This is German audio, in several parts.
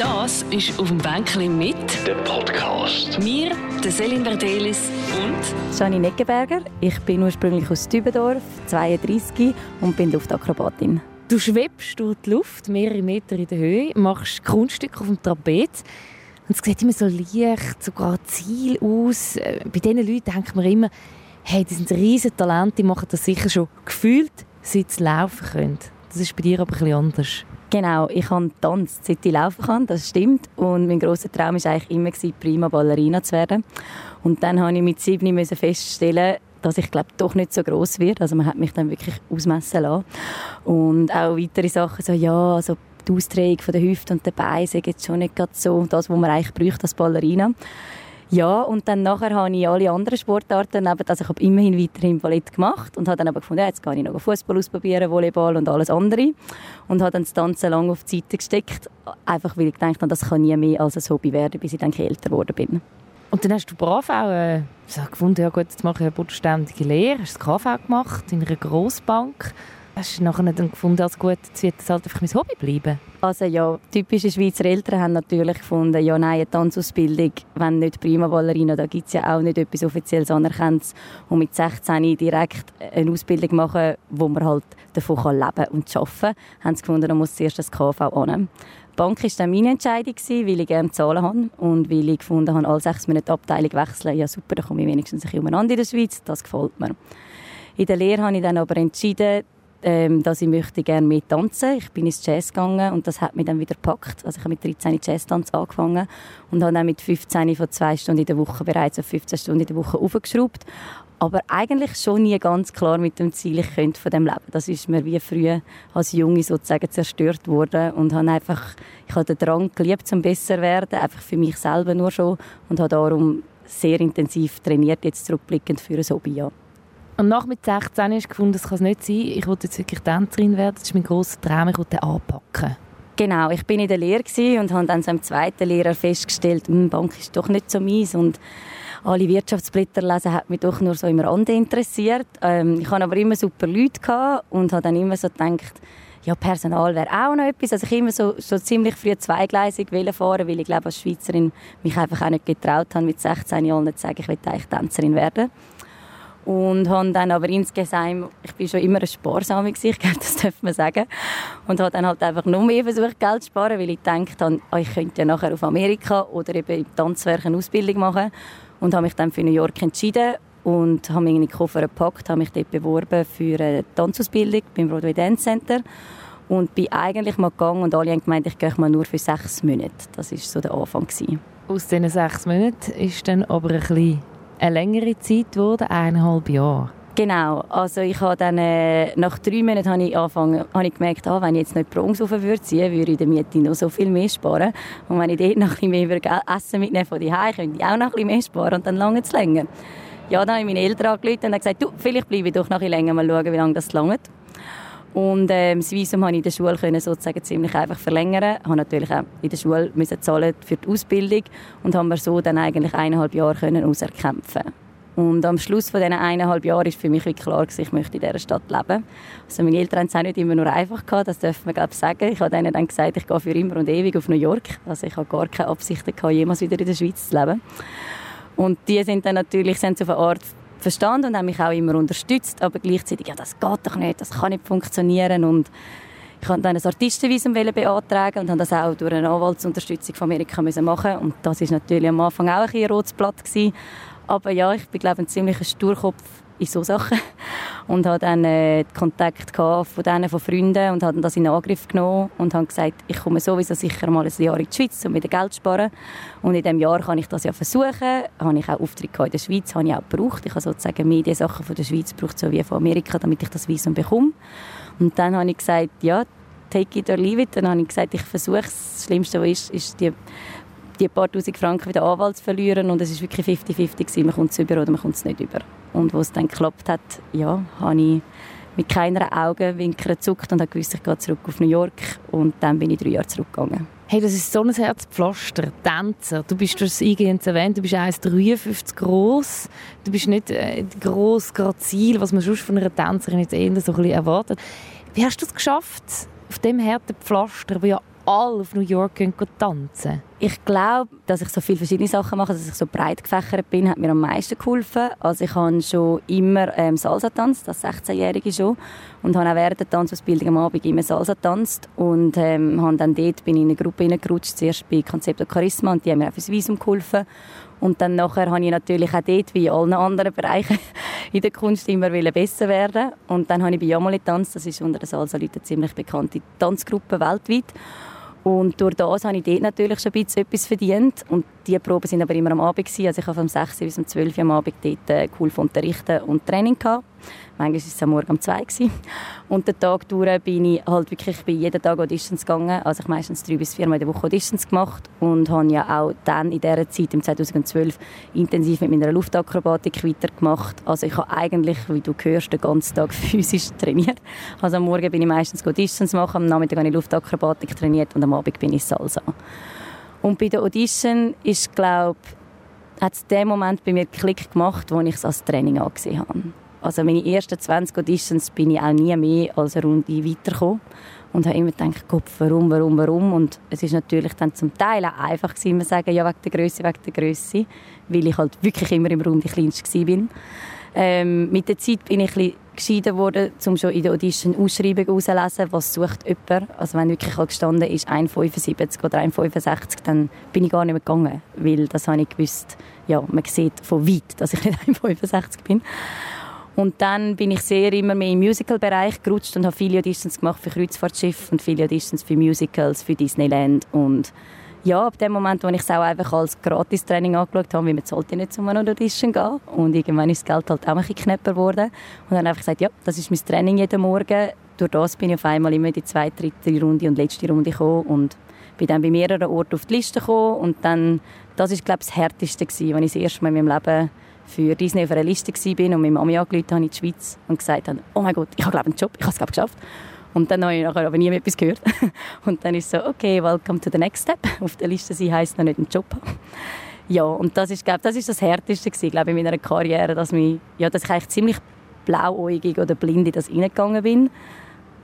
Das ist «Auf dem Bänkchen» mit Der Podcast. mir, der Selin Verdelis und Janine Neckenberger. Ich bin ursprünglich aus Dübendorf, 32 und bin Luftakrobatin. Du schwebst durch die Luft, mehrere Meter in der Höhe, machst Kunststücke auf dem Trapez. Und es sieht immer so leicht, so grazil aus. Äh, Bei diesen Leuten denkt man immer, hey, die sind riesige Talente, die machen das sicher schon gefühlt, seit sie laufen können. Das ist bei dir aber ein bisschen anders. Genau, ich habe getanzt, seit ich laufen kann, das stimmt. Und mein grosser Traum war eigentlich immer, prima Ballerina zu werden. Und dann musste ich mit sieben feststellen, dass ich glaube doch nicht so groß wird. Also man hat mich dann wirklich ausmessen lassen. Und auch weitere Sachen, so ja, also die Austragung der Hüfte und der Beine sind jetzt schon nicht gerade so das, was man eigentlich bräuchte als Ballerina. Ja, und dann nachher habe ich alle anderen Sportarten, neben, also ich habe immerhin weiterhin Ballett gemacht und habe dann aber gefunden, jetzt kann ich noch Fußball ausprobieren, Volleyball und alles andere und habe dann das Tanzen lange auf die Seite gesteckt, einfach weil ich gedacht habe, das kann nie mehr als ein Hobby werden, bis ich dann älter geworden bin. Und dann hast du brav auch äh, gefunden, ja gut, jetzt mache ich eine bodenständige Lehre. Hast das KV gemacht in einer Grossbank. Hast du nachher dann gefunden, als gut, jetzt wird das halt einfach mein Hobby bleiben? Also ja, typische Schweizer Eltern haben natürlich gefunden, ja nein, eine Tanzausbildung, wenn nicht prima Ballerina, da gibt es ja auch nicht etwas offizielles Anerkennendes und mit 16 direkt eine Ausbildung machen, wo man halt davon kann leben und arbeiten kann, haben sie gefunden, da muss zuerst das KV an. Die Bank war dann meine Entscheidung, weil ich gerne Zahlen habe und weil ich gefunden habe, alle sechs Monate Abteilung wechseln, ja super, dann komme ich wenigstens ein bisschen umeinander in der Schweiz, das gefällt mir. In der Lehre habe ich dann aber entschieden, ähm, dass ich möchte gerne mehr tanzen. Ich bin ins Jazz gegangen und das hat mich dann wieder gepackt. Also ich habe mit 13 Jazztanz angefangen und habe dann mit 15 von zwei Stunden in der Woche bereits auf 15 Stunden in der Woche aufgeschraubt. Aber eigentlich schon nie ganz klar mit dem Ziel, ich könnte von dem leben. Das ist mir wie früher als Junge sozusagen zerstört worden und habe einfach, ich habe den Drang geliebt, zum besser werden, einfach für mich selber nur schon und habe darum sehr intensiv trainiert, jetzt zurückblickend für ein Hobby, ja. Und nach mit 16 hast du gefunden, das kann es nicht sein. Ich wollte jetzt wirklich Tänzerin werden. Das ist mein grosser Traum. Ich wollte den anpacken. Genau, ich bin in der Lehre und habe dann so im zweiten Lehrer festgestellt, hm, Bank ist doch nicht so meins und alle Wirtschaftsblätter lesen hat mich doch nur so im Rande interessiert. Ähm, ich hatte aber immer super Leute und habe dann immer so gedacht, ja, Personal wäre auch noch etwas. Also ich immer so, so ziemlich früh zweigleisig fahren, weil ich glaube, als Schweizerin mich einfach auch nicht getraut habe, mit 16 Jahren zu sagen, ich will eigentlich Tänzerin werden. Und habe dann aber insgesamt, ich bin schon immer eine Sparsame ich glaube, das darf man sagen. Und habe dann halt einfach noch mehr versucht, Geld zu sparen, weil ich gedacht habe, ah, ich könnte ja nachher auf Amerika oder eben im Tanzwerk eine Ausbildung machen. Und habe mich dann für New York entschieden und habe meine Koffer gepackt, habe mich dort beworben für eine Tanzausbildung beim Broadway Dance Center und bin eigentlich mal gegangen und alle haben gemeint, ich gehe mal nur für sechs Monate. Das war so der Anfang. Aus diesen sechs Monaten ist dann aber ein bisschen eine längere Zeit geworden, eineinhalb Jahre. Genau, also ich habe dann, äh, nach drei Monaten habe ich, angefangen, habe ich gemerkt, ah, wenn ich jetzt nicht Bronze rauf würde ziehen, würde ich der Miete noch so viel mehr sparen. Und wenn ich dort noch ein bisschen mehr Essen mitnehme von daheim, könnte ich auch noch ein bisschen mehr sparen und dann lange es länger. Ja, dann habe ich meine Eltern angerufen und gesagt, du, vielleicht bleibe ich doch noch ein bisschen länger, mal schauen, wie lange das lange. Und ähm, das Visum konnte ich in der Schule können sozusagen ziemlich einfach verlängern. Ich musste natürlich auch in der Schule müssen zahlen für die Ausbildung und haben wir so dann eigentlich eineinhalb Jahre können auserkämpfen. Und am Schluss von diesen eineinhalb Jahren war für mich klar, gewesen, ich möchte in dieser Stadt leben. Also meine Eltern haben es auch nicht immer nur einfach gehabt, das darf man glaube ich sagen. Ich habe ihnen dann gesagt, ich gehe für immer und ewig auf New York. Also ich habe gar keine Absichten gehabt, jemals wieder in der Schweiz zu leben. Und die sind dann natürlich sind auf eine Art verstanden und haben mich auch immer unterstützt, aber gleichzeitig, ja, das geht doch nicht, das kann nicht funktionieren und ich konnte dann ein Artistenvisum beantragen und habe das auch durch eine Anwaltsunterstützung von Amerika machen und das ist natürlich am Anfang auch ein ein rotes Blatt gewesen. aber ja, ich bin glaube ich ein ziemlicher Sturkopf in so Sachen. Und habe dann äh, Kontakt von denen von Freunden und habe das in Angriff genommen und habe gesagt, ich komme sowieso sicher mal ein Jahr in die Schweiz, um wieder Geld sparen. Und in diesem Jahr kann ich das ja versuchen, habe ich auch Auftritte in der Schweiz, habe ich auch gebraucht, ich habe sozusagen Mediensachen von der Schweiz gebraucht, so wie von Amerika, damit ich das Visum bekomme. Und dann habe ich gesagt, ja, take it or leave it, dann habe ich gesagt, ich versuche es, das Schlimmste, was ist, ist die die paar tausend Franken wieder Anwalt zu verlieren. Und es war wirklich 50-50 gewesen, man kommt es über oder man kommt es nicht über. Und wo es dann geklappt hat, ja, habe ich mit keiner Augenwinkel gezuckt und gewusst, ich gehe zurück auf New York und dann bin ich drei Jahre zurückgegangen. Hey, das ist so ein Herzpflaster, Tänzer. Du bist das eingehend erwähnt, du bist 1,53 groß. Du bist nicht äh, gross, grazil, was man sonst von einer Tänzerin jetzt eher so ein bisschen erwartet. Wie hast du es geschafft, auf dem harten Pflaster, wo ja alle auf New York gehen, tanzen? Ich glaube, dass ich so viele verschiedene Sachen mache, dass ich so breit gefächert bin, hat mir am meisten geholfen. Also ich habe schon immer ähm, Salsa tanzt, als 16-Jährige schon. Und habe auch während der Tanzausbildung am Abend immer Salsa tanzt. Und ähm, habe dann dort bin ich in eine Gruppe hineingerutscht, zuerst bei Concepto Charisma und die haben mir auch fürs Visum geholfen. Und dann nachher habe ich natürlich auch dort, wie in allen anderen Bereichen in der Kunst, immer besser werden Und dann habe ich bei Jamoli getanzt, das ist unter den Salsa-Leuten eine ziemlich bekannte Tanzgruppe weltweit. Und durch das habe ich dort natürlich schon ein bisschen etwas verdient. Und die Proben sind aber immer am Abend. Also ich habe vom 6 bis um 12 Uhr am Abend dort äh, cool unterrichten und Training gehabt. Manchmal war es am Morgen um 2 Uhr. Und den Tag durch bin ich halt wirklich bei jeden Tag Auditions gegangen. Also ich meistens drei bis viermal in der Woche Auditions gemacht und habe ja auch dann in dieser Zeit, im 2012, intensiv mit meiner Luftakrobatik weitergemacht. Also ich habe eigentlich, wie du hörst, den ganzen Tag physisch trainiert. Also am Morgen bin ich meistens Auditions machen, am Nachmittag habe ich Luftakrobatik trainiert und am Abend bin ich Salsa. Und bei der Audition ist, glaube hat es den Moment bei mir Klick gemacht, wo ich es als Training angesehen habe. Also meine ersten 20 Auditions bin ich auch nie mehr als eine Runde weitergekommen und habe immer gedacht, Gott, warum, warum, warum? Und es ist natürlich dann zum Teil auch einfach gewesen, immer sagen, ja, wegen der Größe, wegen der Größe, weil ich halt wirklich immer im Raum die Kleinste war. Ähm, mit der Zeit bin ich ein geschieden worden, um schon in der Audition Ausschreibung herauszulesen, was sucht jemand. Also wenn wirklich halt gestanden ist, 1,75 oder 1,65, dann bin ich gar nicht mehr gegangen, weil das habe ich gewusst, ja, man sieht von weit, dass ich nicht 1,65 bin. Und dann bin ich sehr immer mehr im Musical-Bereich gerutscht und habe viele Auditions gemacht für Kreuzfahrtschiffe und viele Auditions für Musicals, für Disneyland. Und ja, ab dem Moment, wo ich es auch einfach als Gratis-Training angeschaut habe, wie man sollte nicht zu einer Audition gehen. Und irgendwann ist das Geld halt auch ein bisschen knapper geworden. Und dann einfach gesagt, ja, das ist mein Training jeden Morgen. Durch das bin ich auf einmal immer in die zweite, dritte Runde und letzte Runde gekommen und bin dann bei mehreren Orten auf die Liste gekommen. Und dann, das ist glaube ich das Härteste gewesen, wenn ich das erste Mal in meinem Leben für Disney auf einer Liste war und meine Mami angerufen habe in die Schweiz und gesagt habe, oh mein Gott, ich habe glaube einen Job, ich habe es glaube geschafft. Und dann habe ich nachher aber nie mehr etwas gehört. Und dann ist so, okay, welcome to the next step. Auf der Liste sein heisst noch nicht einen Job haben. Ja, und das ist, glaube das ist das Härteste gewesen, glaube in meiner Karriere, dass, mich, ja, dass ich eigentlich ziemlich blauäugig oder blind in das reingegangen bin.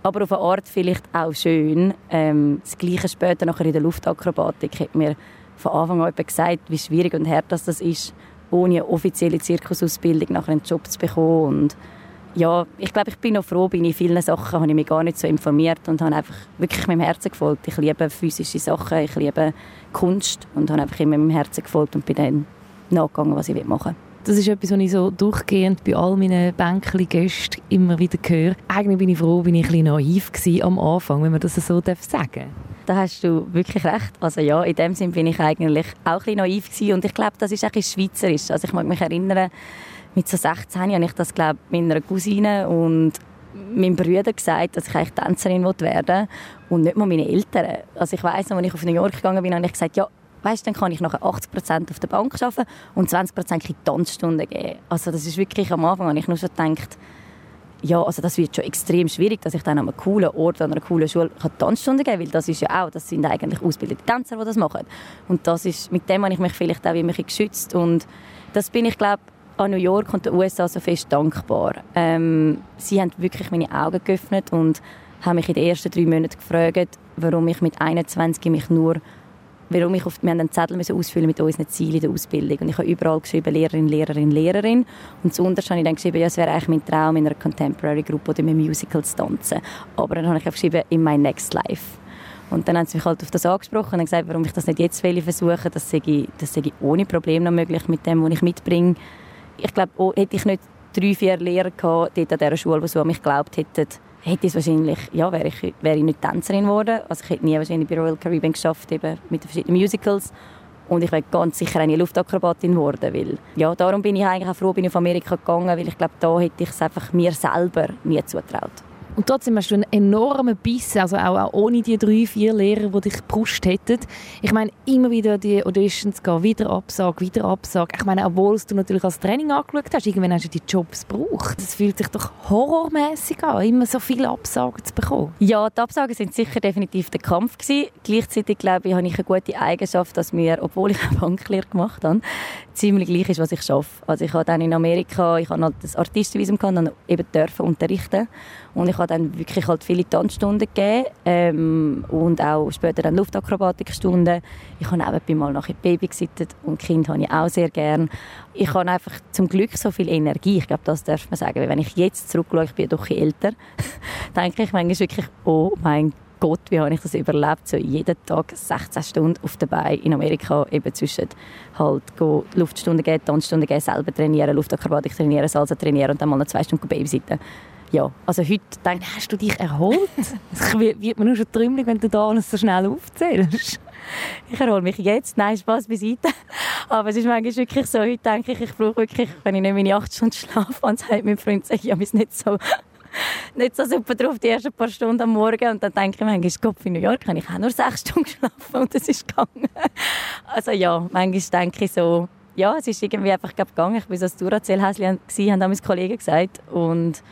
Aber auf eine Art vielleicht auch schön. Ähm, das Gleiche später nachher in der Luftakrobatik hat mir von Anfang an gesagt, wie schwierig und hart das ist, ohne eine offizielle Zirkusausbildung nachher einen Job zu bekommen. Und ja, ich glaube, ich bin noch froh, bin in vielen Sachen habe ich mich gar nicht so informiert und habe einfach wirklich meinem Herzen gefolgt. Ich liebe physische Sachen, ich liebe Kunst und habe einfach immer meinem Herzen gefolgt und bin dann nachgegangen, was ich machen will. Das ist etwas, was ich so durchgehend bei all meinen Bänkli-Gästen immer wieder höre. Eigentlich bin ich froh, bin ich ein bisschen naiv am Anfang, wenn man das so sagen darf. Da hast du wirklich recht. Also ja, in dem Sinn bin ich eigentlich auch ein bisschen naiv und ich glaube, das ist ein schweizerisch. Also ich mag mich erinnern, mit so 16 habe ich das glaube meiner Cousine und meinem Bruder gesagt, dass ich eigentlich Tänzerin werden will und nicht mal meine Eltern. Also ich weiss als ich auf New York gegangen bin, habe ich gesagt, ja, weißt, dann kann ich nachher 80% auf der Bank arbeiten und 20 Prozent Tanzstunden geben. Also das ist wirklich am Anfang, habe ich nur schon gedacht, ja, also das wird schon extrem schwierig, dass ich dann an einem coolen Ort, an einer coolen Schule Tanzstunden geben kann, weil das ist ja auch, das sind eigentlich ausgebildete Tänzer, die das machen. Und das ist, mit dem habe ich mich vielleicht auch immer geschützt und das bin ich, glaube an New York und den USA so fest dankbar. Ähm, sie haben wirklich meine Augen geöffnet und haben mich in den ersten drei Monaten gefragt, warum ich mit 21 mich nur warum ich auf, wir haben einen Zettel ausfüllen mit unseren Zielen in der Ausbildung und ich habe überall geschrieben Lehrerin, Lehrerin, Lehrerin und zuunterst habe ich dann geschrieben, ja, es wäre eigentlich mein Traum in einer Contemporary Group oder mit Musicals zu tanzen. Aber dann habe ich geschrieben, in my next life. Und dann haben sie mich halt auf das angesprochen und gesagt, warum ich das nicht jetzt versuche, das sei, das sei ohne Probleme noch möglich mit dem, was ich mitbringe. Ich glaube, oh, hätte ich nicht drei, vier Lehrer gehabt, dort an dieser Schule, die so an mich geglaubt hätten, hätte ich wahrscheinlich, ja, wäre ich, wäre ich nicht Tänzerin geworden. Also ich hätte nie wahrscheinlich bei Royal Caribbean geschafft, eben mit den verschiedenen Musicals. Und ich wäre ganz sicher eine Luftakrobatin geworden, weil, ja, darum bin ich eigentlich auch froh, bin ich auf Amerika gegangen, weil ich glaube, da hätte ich es einfach mir selber nie zutraut. Und trotzdem hast du einen enormen Biss, also auch, auch ohne die drei, vier Lehrer, die dich geprusht hätten. Ich meine, immer wieder die Auditions gehen, wieder Absage, wieder Absage. Ich meine, obwohl du natürlich als Training angeschaut hast, irgendwann hast du die Jobs gebraucht. Das fühlt sich doch horrormäßig an, immer so viele Absagen zu bekommen. Ja, die Absagen sind sicher definitiv der Kampf gewesen. Gleichzeitig, glaube ich, habe ich eine gute Eigenschaft, dass mir, obwohl ich eine Banklehre gemacht habe, ziemlich gleich ist, was ich arbeite. Also ich habe dann in Amerika, ich habe halt das Artistenvisum gehabt, dann eben dürfen unterrichten und ich habe dann wirklich halt viele Tanzstunden gegeben ähm, und auch später dann Luftakrobatikstunden. Ich habe nebenbei mal nachher Baby gesittet und Kind habe ich auch sehr gern. Ich habe einfach zum Glück so viel Energie, ich glaube, das darf man sagen, weil wenn ich jetzt zurückschaue, ich bin doch älter, denke ich manchmal wirklich, oh mein Gott, Gott, wie habe ich das überlebt, so jeden Tag 16 Stunden auf der Beine in Amerika, eben zwischen halt Luftstunden geben, Tanzstunden geben, selber trainieren, Luftakrobatik trainieren, Salsa trainieren und dann mal noch zwei Stunden babysitten. Ja, also heute denke ich, hast du dich erholt? Es wird mir nur schon trümmelig, wenn du da alles so schnell aufzählst. Ich erhole mich jetzt. Nein, Spaß beiseite. Aber es ist manchmal wirklich so, heute denke ich, ich brauche wirklich, wenn ich nicht meine acht Stunden schlafe, und sagt mein Freund, sage ich, ja, wir nicht so nicht so super drauf die ersten paar Stunden am Morgen und dann denke ich manchmal, Gott, in New York habe ich auch nur sechs Stunden geschlafen und es ist gegangen. Also ja, manchmal denke ich so, ja, es ist irgendwie einfach gegangen. Ich war so ein Duracell-Häschen, haben meine Kollegen gesagt und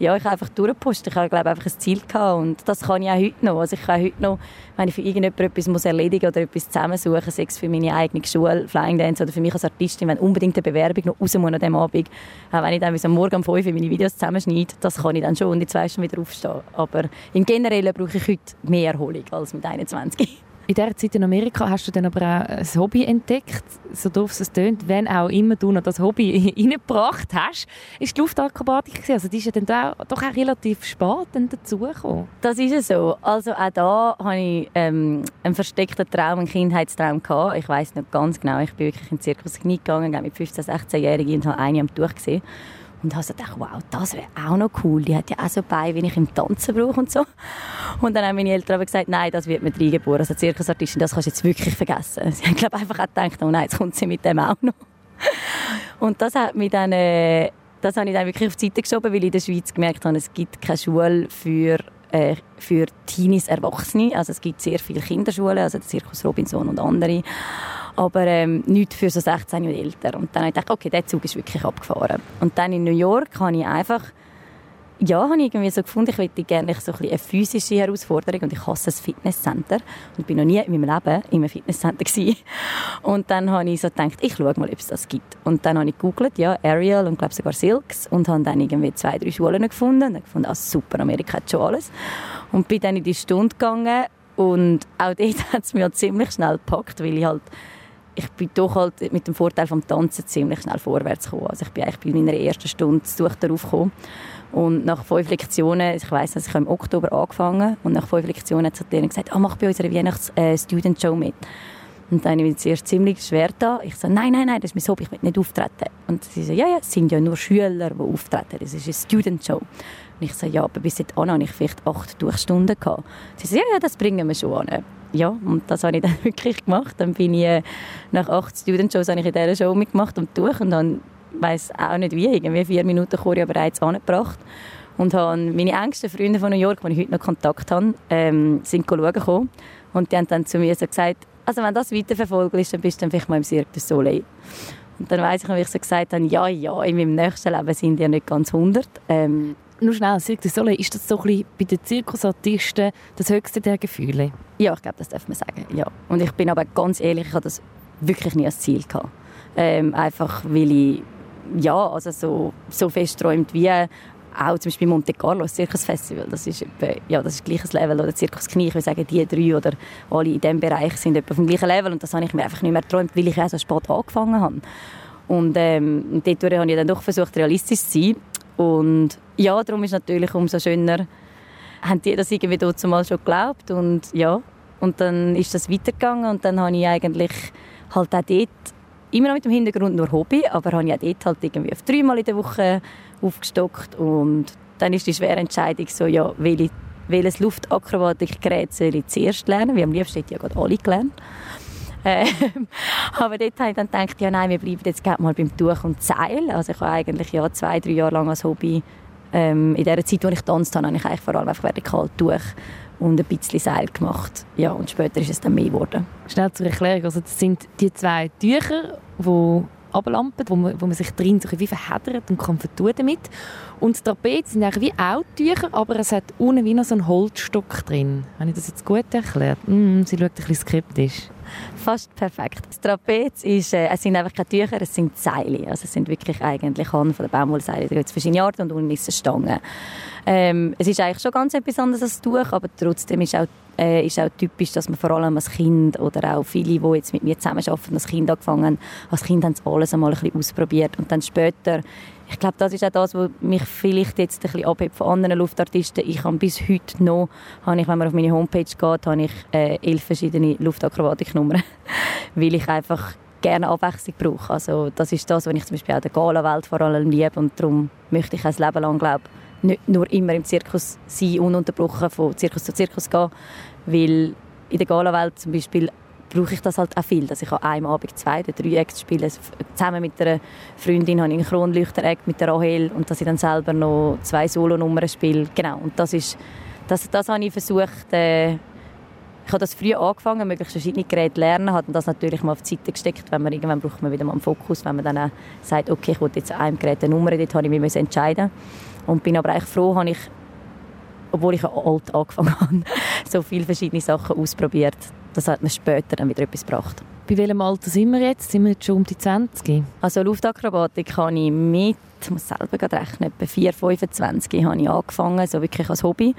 ja, ich einfach durchgepusht. Ich habe, glaube einfach ein Ziel gehabt und das kann ich auch heute noch. Also ich kann heute noch, wenn ich für irgendjemand etwas muss erledigen oder etwas zusammensuchen, sei es für meine eigene Schule, Flying Dance oder für mich als Artistin, wenn unbedingt eine Bewerbung noch raus muss an diesem Abend, auch wenn ich dann bis am Morgen um 5 Uhr meine Videos zusammenschneide, das kann ich dann schon und in zwei Stunden wieder aufstehen. Aber im Generellen brauche ich heute mehr Erholung als mit 21. In dieser Zeit in Amerika hast du dann aber auch ein Hobby entdeckt, so doof es tönt, wenn auch immer du noch das Hobby reingebracht hast, ist die Luftakrobatik Also die ist ja dann doch auch relativ spät dazugekommen. Das ist es so. Also auch da hatte ich ähm, einen versteckten Traum, einen Kindheitstraum gehabt. Ich weiß nicht ganz genau, ich bin wirklich in den Zirkus gegangen, mit 15-, 16-Jährigen und habe eine am Tuch gesehen. Und habe so gedacht, wow, das wäre auch noch cool. Die hat ja auch so Beine, wie ich im Tanzen brauche und so. Und dann haben meine Eltern aber gesagt, nein, das wird mit reingeboren. Also Zirkusartistin, das kannst du jetzt wirklich vergessen. Sie haben, glaube einfach auch gedacht, oh nein, jetzt kommt sie mit dem auch noch. Und das hat mich dann, äh, das habe ich dann wirklich auf die Seite geschoben, weil ich in der Schweiz gemerkt habe, es gibt keine Schule für äh, für Teenies, Erwachsene. Also es gibt sehr viele Kinderschulen, also der Zirkus Robinson und andere aber ähm, nicht für so 16 und älter. Und dann habe ich gedacht, okay, der Zug ist wirklich abgefahren. Und dann in New York habe ich einfach ja, habe ich irgendwie so gefunden, ich möchte gerne so ein eine physische Herausforderung und ich hasse das Fitnesscenter und bin noch nie in meinem Leben in einem Fitnesscenter gewesen. Und dann habe ich so gedacht, ich schaue mal, ob es das gibt. Und dann habe ich gegoogelt, ja, Ariel und glaube sogar Silks und habe dann irgendwie zwei, drei Schulen gefunden und habe gefunden, ah, super, Amerika hat schon alles. Und bin dann in die Stunde gegangen und auch dort hat es mich halt ziemlich schnell gepackt, weil ich halt ich bin doch halt mit dem Vorteil vom Tanzen ziemlich schnell vorwärts gekommen. Also ich bin eigentlich bei meiner ersten Stunde zu darauf gekommen. Und nach fünf Lektionen, ich weiss, dass ich im Oktober angefangen und nach fünf Lektionen hat sie gesagt, oh, mach bei unserer Weihnachts-Student-Show äh, mit. Und dann habe ich zuerst ziemlich schwer da. Ich so, nein, nein, nein, das ist mein Hobby, ich will nicht auftreten. Und sie so, ja, ja, es sind ja nur Schüler, die auftreten. Das ist eine Student-Show. Und ich so, ja, aber bis jetzt habe ich vielleicht acht Durchstunden gehabt. Sie so, ja, ja, das bringen wir schon an ja, und das habe ich dann wirklich gemacht. Dann bin ich äh, nach acht Student-Shows in dieser Show mitgemacht und durch und dann weiß auch nicht wie, irgendwie vier Minuten Choreo bereits angebracht und habe meine engsten Freunde von New York, die ich heute noch Kontakt habe, ähm, sind schauen gekommen und die haben dann zu mir so gesagt, also wenn das weiterverfolgt ist, dann bist du dann vielleicht mal im Cirque du Soleil. Und dann weiss ich, wie ich so gesagt habe, ja, ja, in meinem nächsten Leben sind ja nicht ganz 100. Ähm, nur schnell, Cirque du Soleil, ist das so ein bisschen bei den Zirkusartisten das höchste der Gefühle? Ja, ich glaube, das darf man sagen, ja. Und ich bin aber ganz ehrlich, ich hatte das wirklich nie als Ziel gehabt. Ähm, einfach, weil ich, ja, also so, so fest träumt wie auch zum Beispiel Monte Carlo, das Zirkusfestival, das ist, etwa, ja, das ist gleiches Level, oder Zirkus Knie, ich würde sagen, die drei oder alle in diesem Bereich sind etwa vom gleichen Level und das habe ich mir einfach nicht mehr geträumt, weil ich auch so spät angefangen habe. Und ähm, dort habe ich dann doch versucht, realistisch zu sein und ja, darum ist natürlich umso schöner, haben die das irgendwie dort mal schon geglaubt und ja, und dann ist das weitergegangen und dann habe ich eigentlich halt auch dort, immer noch mit dem Hintergrund nur Hobby, aber habe ich auch dort halt irgendwie auf dreimal in der Woche aufgestockt und dann ist die schwere Entscheidung so, ja, welche, welches Luftakrobatikgerät soll ich zuerst lernen, wie am liebsten hätte ja gerade alle gelernt. Ähm, aber dort habe ich dann gedacht, ja nein, wir bleiben jetzt mal beim Tuch und Seil. Also ich habe eigentlich ja zwei, drei Jahre lang als Hobby ähm, in der Zeit, wo ich tanzt habe, habe ich eigentlich vor allem einfach vertikal Tuch und ein bisschen Seil gemacht. Ja, und später ist es dann mehr geworden. Schnell zur Erklärung, also das sind die zwei Tücher, die ablampen, wo man, wo man sich drin so wie verheddert und kann vertun damit. Und die Trapez sind eigentlich wie auch Tücher, aber es hat unten wie noch so einen Holzstock drin. Habe ich das jetzt gut erklärt? Mm, sie schaut ein bisschen skeptisch. Fast perfekt. Das Trapez ist, äh, es sind einfach keine Tücher, es sind Seile. Also es sind wirklich eigentlich Hand von der Baumwollseile. Da gibt es verschiedene Arten und unten ist eine Stange. Ähm, es ist eigentlich schon ganz etwas anderes als Tuch, aber trotzdem ist auch, äh, ist auch typisch, dass man vor allem als Kind oder auch viele, die jetzt mit mir zusammenarbeiten, als Kind angefangen haben, als Kind haben sie alles einmal ein bisschen ausprobiert und dann später ich glaube, das ist auch das, was mich vielleicht jetzt ein bisschen abhebt von anderen Luftartisten. Ich habe bis heute noch, habe ich, wenn man auf meine Homepage geht, habe ich äh, elf verschiedene Luftakrobatiknummern, weil ich einfach gerne Abwechslung brauche. Also das ist das, was ich zum Beispiel auch der Gala-Welt vor allem liebe und darum möchte ich ein Leben lang, glaube nicht nur immer im Zirkus sein, ununterbrochen von Zirkus zu Zirkus gehen, weil in der Gala-Welt zum Beispiel brauche ich das halt auch viel, dass ich an einem Abend zwei oder drei Acts spiele. Zusammen mit einer Freundin habe ich einen Kronleuchter-Act mit der Rahel und dass ich dann selber noch zwei Solonummern spiele. Genau, und das ist, das, das habe ich versucht, äh, ich habe das früh angefangen, möglichst verschiedene Geräte lernen, habe das natürlich mal auf die Seite gesteckt, wenn man irgendwann braucht man wieder mal einen Fokus, wenn man dann sagt, okay, ich will jetzt einem Gerät eine Nummer, dort habe ich mich entscheiden und bin aber eigentlich froh, habe ich obwohl ich alt angefangen habe, so viele verschiedene Sachen ausprobiert. Das hat mir später dann wieder etwas gebracht. Bei welchem Alter sind wir jetzt? Sind wir jetzt schon um die 20? Also Luftakrobatik habe ich mit, ich muss selber gerade rechnen, etwa 4, 25 habe ich angefangen, so wirklich als Hobby.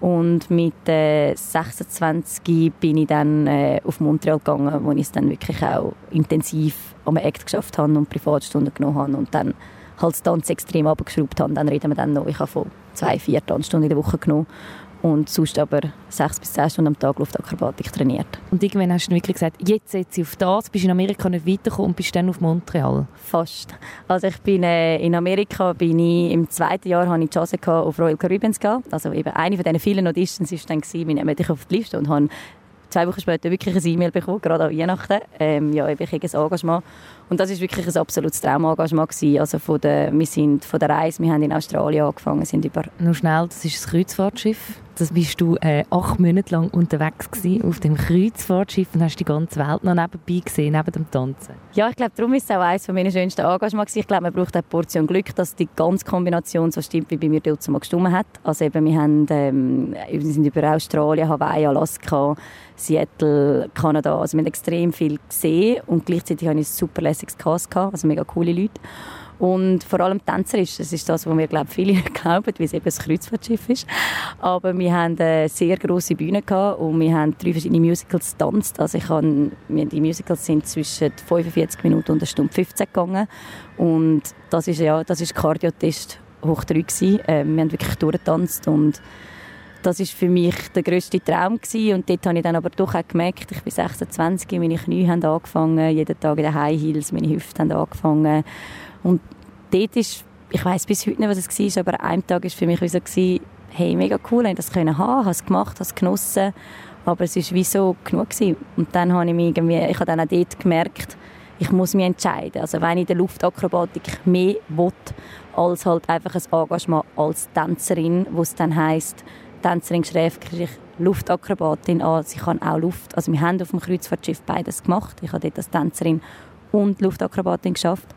Und mit äh, 26 bin ich dann äh, auf Montreal gegangen, wo ich es dann wirklich auch intensiv am Act geschafft habe und Privatstunden genommen habe und dann halt das Tanz extrem abgeschraubt habe. Dann reden wir dann noch, ich habe von zwei, vier Tanzstunden in der Woche genommen und sonst aber sechs bis zehn Stunden am Tag Luftakrobatik trainiert. Und irgendwann hast du wirklich gesagt, jetzt setze ich auf das, bist in Amerika nicht weitergekommen und bist dann auf Montreal? Fast. Also ich bin äh, in Amerika, bin ich, im zweiten Jahr habe ich die Chance gehabt, auf Royal Caribbean zu gehen. Also eben eine von diesen vielen Auditions war dann, wir nehmen dich auf die Liste und habe zwei Wochen später wirklich ein E-Mail bekommen, gerade an Weihnachten. Ähm, ja, ich ein Engagement. Und das war wirklich ein absolutes Traumengagement. Gewesen. Also von der, wir sind von der Reise, wir haben in Australien angefangen, sind über... Nur schnell, das ist ein Kreuzfahrtschiff. Das bist du äh, acht Monate lang unterwegs gewesen, auf dem Kreuzfahrtschiff und hast die ganze Welt noch nebenbei gesehen, neben dem Tanzen. Ja, ich glaube, darum ist es auch eines meiner schönsten Engagements. Ich glaube, man braucht eine Portion Glück, dass die ganze Kombination so stimmt, wie bei mir dort mal gestimmt hat. Also eben, wir, haben, ähm, wir sind über Australien, Hawaii, Alaska, Seattle, Kanada. Also wir haben extrem viel gesehen und gleichzeitig hatte ich ein super lässiges Cast, also mega coole Leute. Und vor allem tänzerisch, das ist das, was mir glaube viele glauben, weil es eben ein Kreuzfahrtschiff ist. Aber wir haben eine sehr grosse Bühne gehabt und wir haben drei verschiedene Musicals getanzt. Also ich habe, die Musicals sind zwischen 45 Minuten und einer Stunde 15 gegangen. Und das ist ja, das ist Cardio-Test hoch 3 gewesen. Äh, wir haben wirklich durchgetanzt und das ist für mich der grösste Traum gewesen. und dort habe ich dann aber doch auch gemerkt, ich bin 26, meine Knie haben angefangen, jeden Tag in den High Heels, meine Hüfte haben angefangen und dort ist, ich weiß bis heute nicht, was es war, aber einem Tag war für mich wie so, gewesen, hey, mega cool, ich das können haben, habe es gemacht, habe es genossen, aber es war wie so genug gewesen. Und dann habe ich mich irgendwie, ich habe dann auch dort gemerkt, ich muss mich entscheiden. Also wenn ich in der Luftakrobatik mehr will, als halt einfach ein Engagement als Tänzerin, wo es dann heisst, Tänzerin Schräfkirch, Luftakrobatin an, sie kann auch Luft, also wir haben auf dem Kreuzfahrtschiff beides gemacht. Ich habe dort als Tänzerin und Luftakrobatin geschafft.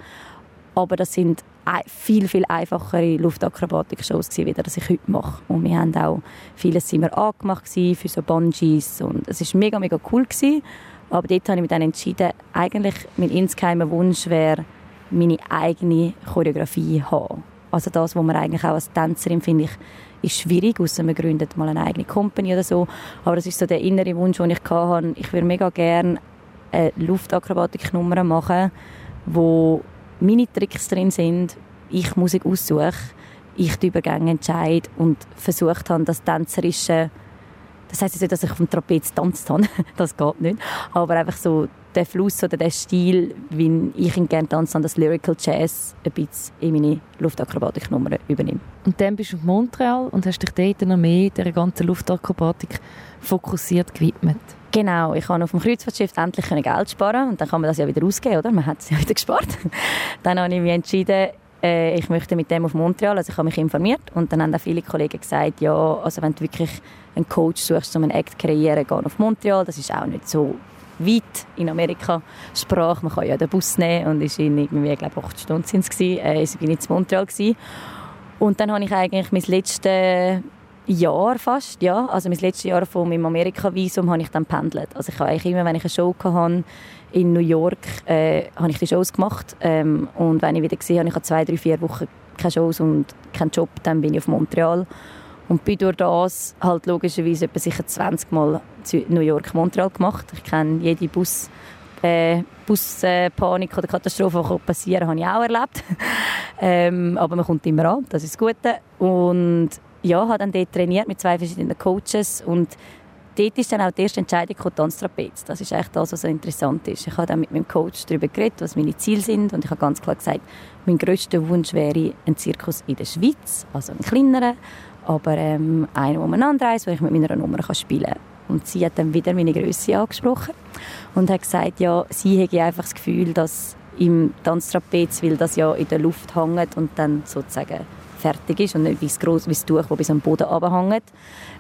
Aber das sind viel, viel einfachere Luftakrobatik-Shows gewesen, wie das ich heute mache. Und wir haben auch, vieles sind angemacht für so Bungees und es war mega, mega cool gewesen. Aber dort habe ich mich dann entschieden, eigentlich mein insgeheimer Wunsch wäre, meine eigene Choreografie zu haben. Also das, was man eigentlich auch als Tänzerin, finde ich, ist schwierig, außer man gründet mal eine eigene Company oder so. Aber das ist so der innere Wunsch, den ich hatte. Ich würde mega gerne eine Luftakrobatik-Nummer machen, wo meine Tricks drin sind, ich Musik aussuche, ich die Übergänge entscheide und versucht habe, das Tänzerische, das heisst nicht, dass ich dem Trapez tanzt habe, das geht nicht, aber einfach so der Fluss oder der Stil, wie ich ihn gerne tanze, das Lyrical Jazz ein bisschen in meine Luftakrobatik-Nummer übernehme. Und dann bist du auf Montreal und hast dich dort noch mehr der ganzen Luftakrobatik fokussiert gewidmet. Genau, ich konnte auf dem Kreuzfahrtschiff endlich Geld sparen und dann kann man das ja wieder ausgeben, oder? Man hat es ja wieder gespart. dann habe ich mich entschieden, äh, ich möchte mit dem auf Montreal, also ich habe mich informiert und dann haben auch viele Kollegen gesagt, ja, also wenn du wirklich einen Coach suchst, um einen Act zu kreieren, geh auf Montreal, das ist auch nicht so weit in Amerika Sprache, man kann ja den Bus nehmen und ist in irgendwie, glaube, acht Stunden sind es gewesen, äh, ich in Montreal gewesen. und dann habe ich eigentlich mein letztes Jahr fast, ja. Also mein letztes Jahr von meinem Amerika-Visum habe ich dann pendelt. Also ich habe eigentlich immer, wenn ich eine Show hatte in New York, äh, habe ich die Shows gemacht. Ähm, und wenn ich wieder gesehen habe, ich zwei, drei, vier Wochen keine Shows und keinen Job, dann bin ich auf Montreal. Und bin durch das halt logischerweise etwa sicher 20 Mal New York, Montreal gemacht. Ich kenne jede Bus, äh, Buspanik oder Katastrophe, die passieren habe ich auch erlebt. ähm, aber man kommt immer an, das ist das Gute. Und ja, habe dann dort trainiert mit zwei verschiedenen Coaches und dort ist dann auch die erste Entscheidung Tanztrapez. Das ist echt das, was so interessant ist. Ich habe dann mit meinem Coach darüber geredet, was meine Ziele sind und ich habe ganz klar gesagt, mein grösster Wunsch wäre ein Zirkus in der Schweiz, also ein kleinerer, aber ähm, einer, wo man anreist, wo ich mit meiner Nummer kann spielen. Und sie hat dann wieder meine Größe angesprochen und hat gesagt, ja, sie hätte einfach das Gefühl, dass im Tanztrapez, weil das ja in der Luft hängt und dann sozusagen fertig ist und nicht wie das, wie das Tuch, das bis am Boden runterhängt,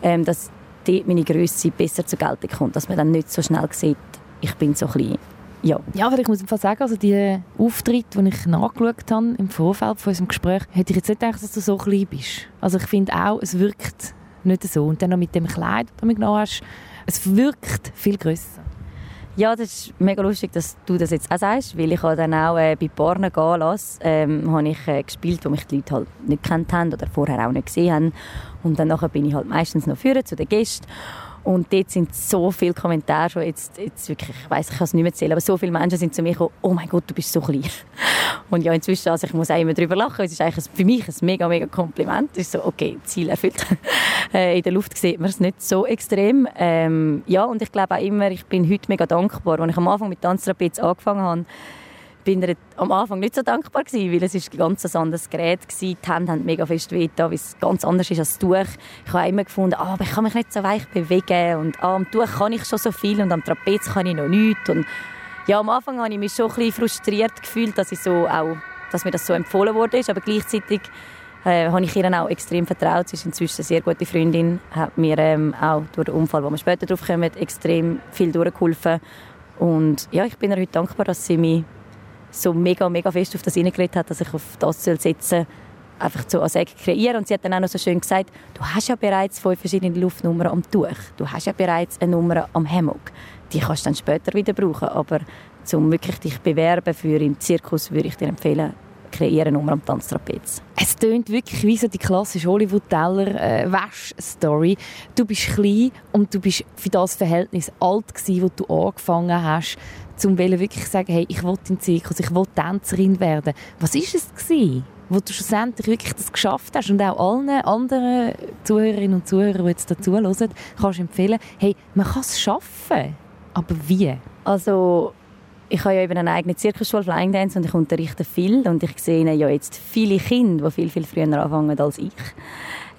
ähm, dass dort meine Größe besser zur Geltung kommt, dass man dann nicht so schnell sieht, ich bin so klein. Ja. ja, aber ich muss einfach sagen, also die Auftritte, die ich nachgeschaut habe im Vorfeld von unserem Gespräch, hätte ich jetzt nicht gedacht, dass du so klein bist. Also ich finde auch, es wirkt nicht so. Und dann noch mit dem Kleid, das du mitgenommen hast, es wirkt viel grösser. Ja, das ist mega lustig, dass du das jetzt auch sagst, weil ich dann auch äh, bei Barnen gehen lasse, ähm, habe ich äh, gespielt, wo mich die Leute halt nicht kennt haben oder vorher auch nicht gesehen haben. Und dann nachher bin ich halt meistens noch führen zu den Gästen. Und dort sind so viele Kommentare schon jetzt, jetzt wirklich, ich weiss, ich kann es nicht mehr zählen, aber so viele Menschen sind zu mir gekommen, oh mein Gott, du bist so klein. Und ja, inzwischen, also ich muss auch immer darüber lachen, es ist eigentlich für mich ein mega, mega Kompliment. Es ist so, okay, Ziel erfüllt. Äh, in der Luft sieht man es nicht so extrem. Ähm, ja, und ich glaube auch immer, ich bin heute mega dankbar, als ich am Anfang mit Tanztrapez angefangen habe, bin ihr am Anfang nicht so dankbar gewesen, weil es ist ein ganz anderes Gerät war. Die Hände haben mega fest weh weil es ganz anders ist als das Tuch. Ich habe immer gefunden, ah, aber ich kann mich nicht so weich bewegen und ah, am Tuch kann ich schon so viel und am Trapez kann ich noch nichts. Und ja, am Anfang habe ich mich schon ein bisschen frustriert gefühlt, dass, ich so auch, dass mir das so empfohlen wurde, aber gleichzeitig äh, habe ich ihr auch extrem vertraut. Sie ist inzwischen eine sehr gute Freundin, hat mir ähm, auch durch den Unfall, wo wir später drauf kommen, extrem viel durchgeholfen. Und ja, ich bin ihr heute dankbar, dass sie mich so mega, mega fest auf das hineingeredet hat, dass ich auf das soll setzen einfach so als Ecke kreieren. Und sie hat dann auch noch so schön gesagt, du hast ja bereits fünf verschiedene Luftnummern am Tuch. Du hast ja bereits eine Nummer am Hammock. Die kannst du dann später wieder brauchen. Aber um wirklich dich bewerben für im Zirkus, würde ich dir empfehlen, kreieren eine Nummer am Tanztrapez. Es tönt wirklich wie so die klassische Hollywood-Teller äh. Du bist klein und du bist für das Verhältnis alt gewesen, wo du angefangen hast um wirklich zu sagen, hey, ich will in Zirkus, ich will Tänzerin werden. Was ist es gewesen, wo du schlussendlich wirklich das geschafft hast und auch allen anderen Zuhörerinnen und Zuhörern, die jetzt dazu hören, kannst du empfehlen, hey, man kann es schaffen, aber wie? Also ich habe ja eben eine eigene Zirkusschule Flying Dance und ich unterrichte viel und ich sehe ja jetzt viele Kinder, die viel, viel früher anfangen als ich.